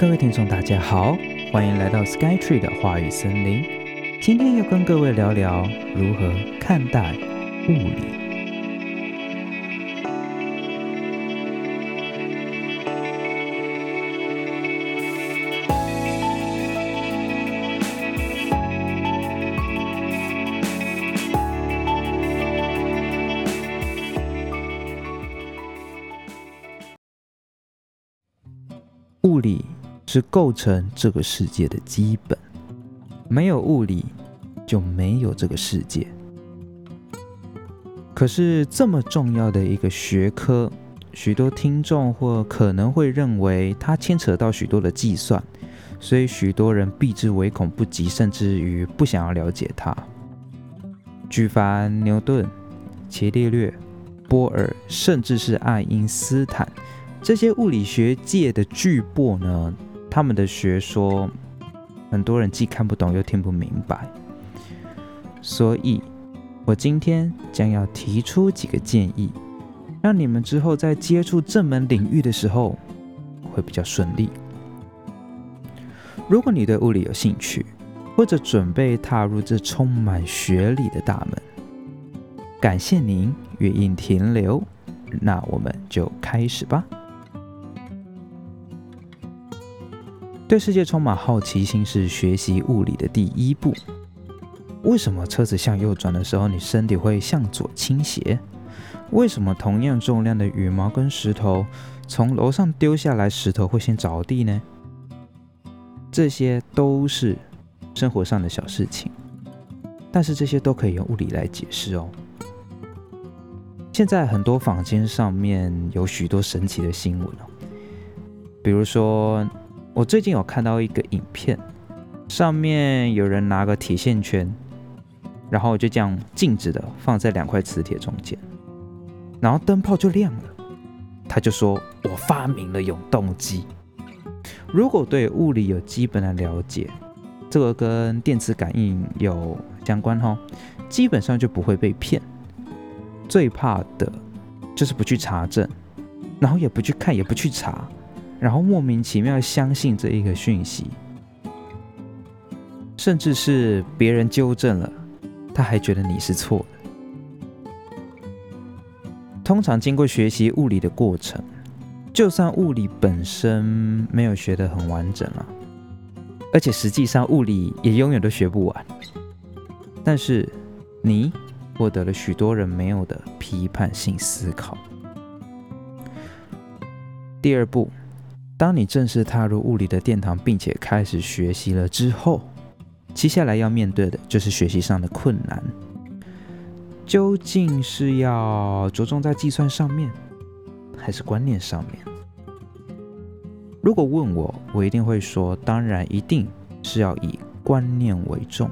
各位听众，大家好，欢迎来到 SkyTree 的话语森林。今天要跟各位聊聊如何看待物理。物理是构成这个世界的基本，没有物理就没有这个世界。可是这么重要的一个学科，许多听众或可能会认为它牵扯到许多的计算，所以许多人避之唯恐不及，甚至于不想要了解它。举凡牛顿、伽利略、波尔，甚至是爱因斯坦。这些物理学界的巨擘呢，他们的学说，很多人既看不懂又听不明白。所以，我今天将要提出几个建议，让你们之后在接触这门领域的时候会比较顺利。如果你对物理有兴趣，或者准备踏入这充满学理的大门，感谢您愿意停留，那我们就开始吧。对世界充满好奇心是学习物理的第一步。为什么车子向右转的时候，你身体会向左倾斜？为什么同样重量的羽毛跟石头从楼上丢下来，石头会先着地呢？这些都是生活上的小事情，但是这些都可以用物理来解释哦。现在很多坊间上面有许多神奇的新闻哦，比如说。我最近有看到一个影片，上面有人拿个铁线圈，然后就这样静止的放在两块磁铁中间，然后灯泡就亮了。他就说：“我发明了永动机。”如果对物理有基本的了解，这个跟电磁感应有相关哈，基本上就不会被骗。最怕的就是不去查证，然后也不去看，也不去查。然后莫名其妙相信这一个讯息，甚至是别人纠正了，他还觉得你是错的。通常经过学习物理的过程，就算物理本身没有学得很完整了，而且实际上物理也永远都学不完，但是你获得了许多人没有的批判性思考。第二步。当你正式踏入物理的殿堂，并且开始学习了之后，接下来要面对的就是学习上的困难。究竟是要着重在计算上面，还是观念上面？如果问我，我一定会说，当然一定是要以观念为重。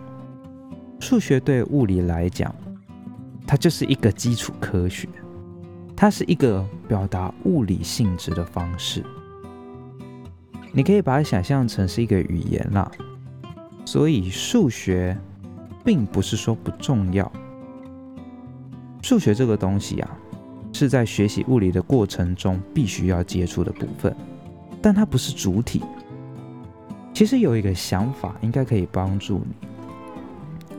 数学对物理来讲，它就是一个基础科学，它是一个表达物理性质的方式。你可以把它想象成是一个语言啦，所以数学并不是说不重要。数学这个东西啊，是在学习物理的过程中必须要接触的部分，但它不是主体。其实有一个想法应该可以帮助你：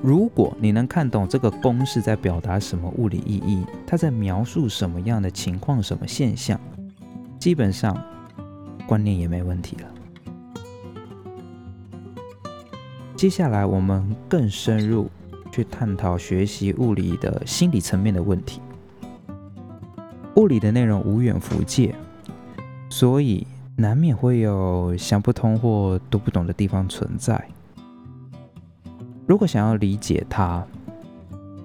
如果你能看懂这个公式在表达什么物理意义，它在描述什么样的情况、什么现象，基本上。观念也没问题了。接下来，我们更深入去探讨学习物理的心理层面的问题。物理的内容无远弗届，所以难免会有想不通或读不懂的地方存在。如果想要理解它，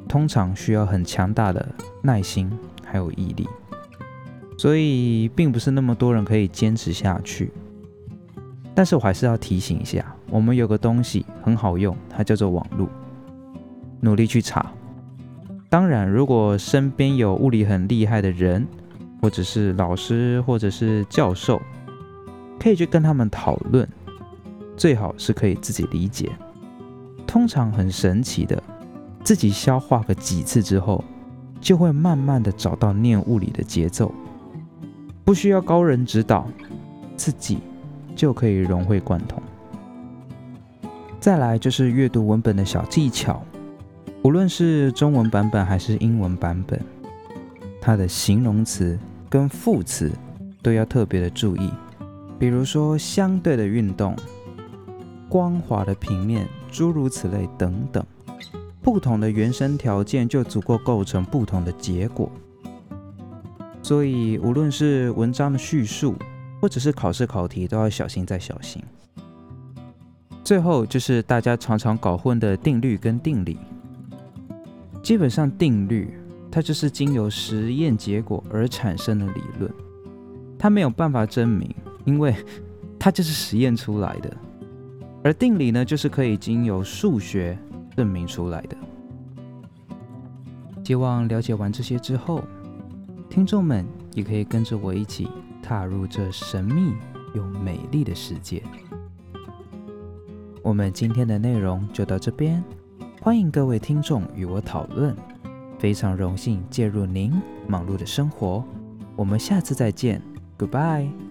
通常需要很强大的耐心还有毅力。所以并不是那么多人可以坚持下去，但是我还是要提醒一下，我们有个东西很好用，它叫做网络，努力去查。当然，如果身边有物理很厉害的人，或者是老师，或者是教授，可以去跟他们讨论，最好是可以自己理解。通常很神奇的，自己消化个几次之后，就会慢慢的找到念物理的节奏。不需要高人指导，自己就可以融会贯通。再来就是阅读文本的小技巧，无论是中文版本还是英文版本，它的形容词跟副词都要特别的注意。比如说相对的运动、光滑的平面，诸如此类等等，不同的原生条件就足够构成不同的结果。所以无论是文章的叙述，或者是考试考题，都要小心再小心。最后就是大家常常搞混的定律跟定理。基本上定律它就是经由实验结果而产生的理论，它没有办法证明。因为它就是实验出来的，而定理呢，就是可以经由数学证明出来的。希望了解完这些之后，听众们也可以跟着我一起踏入这神秘又美丽的世界。我们今天的内容就到这边，欢迎各位听众与我讨论，非常荣幸介入您忙碌的生活。我们下次再见，Goodbye。